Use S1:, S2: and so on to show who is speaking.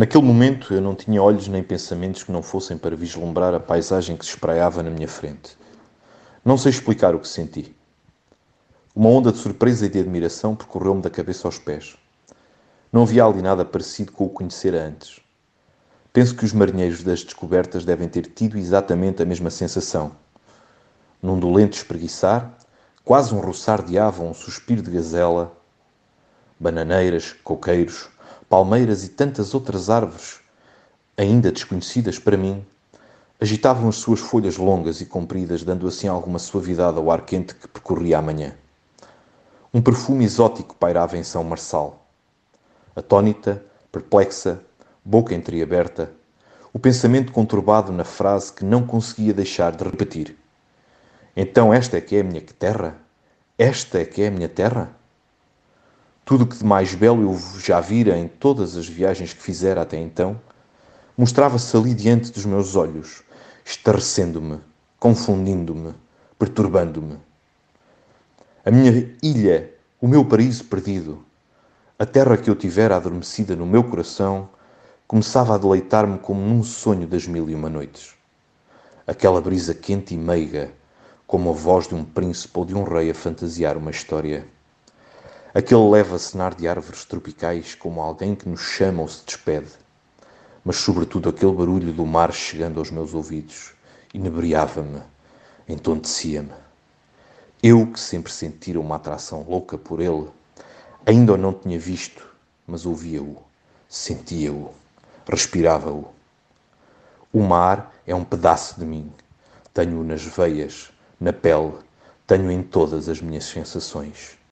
S1: Naquele momento eu não tinha olhos nem pensamentos que não fossem para vislumbrar a paisagem que se espraiava na minha frente. Não sei explicar o que senti. Uma onda de surpresa e de admiração percorreu-me da cabeça aos pés. Não havia ali nada parecido com o conhecer antes. Penso que os marinheiros das descobertas devem ter tido exatamente a mesma sensação. Num dolente espreguiçar, quase um roçar de ava, um suspiro de gazela, bananeiras, coqueiros, palmeiras e tantas outras árvores, ainda desconhecidas para mim, agitavam as suas folhas longas e compridas, dando assim alguma suavidade ao ar quente que percorria a manhã. Um perfume exótico pairava em São Marçal. Atônita, perplexa, boca entreaberta, o pensamento conturbado na frase que não conseguia deixar de repetir. Então esta é que é a minha terra? Esta é que é a minha terra? Tudo o que de mais belo eu já vira em todas as viagens que fizera até então, mostrava-se ali diante dos meus olhos, estarrecendo-me, confundindo-me, perturbando-me. A minha ilha, o meu paraíso perdido, a terra que eu tivera adormecida no meu coração, começava a deleitar-me como num sonho das mil e uma noites. Aquela brisa quente e meiga, como a voz de um príncipe ou de um rei a fantasiar uma história. Aquele leve acenar de árvores tropicais como alguém que nos chama ou se despede. Mas, sobretudo, aquele barulho do mar chegando aos meus ouvidos inebriava-me, entontecia-me. Eu, que sempre sentira uma atração louca por ele, ainda o não tinha visto, mas ouvia-o, sentia-o, respirava-o. O mar é um pedaço de mim. Tenho-o nas veias, na pele, tenho em todas as minhas sensações.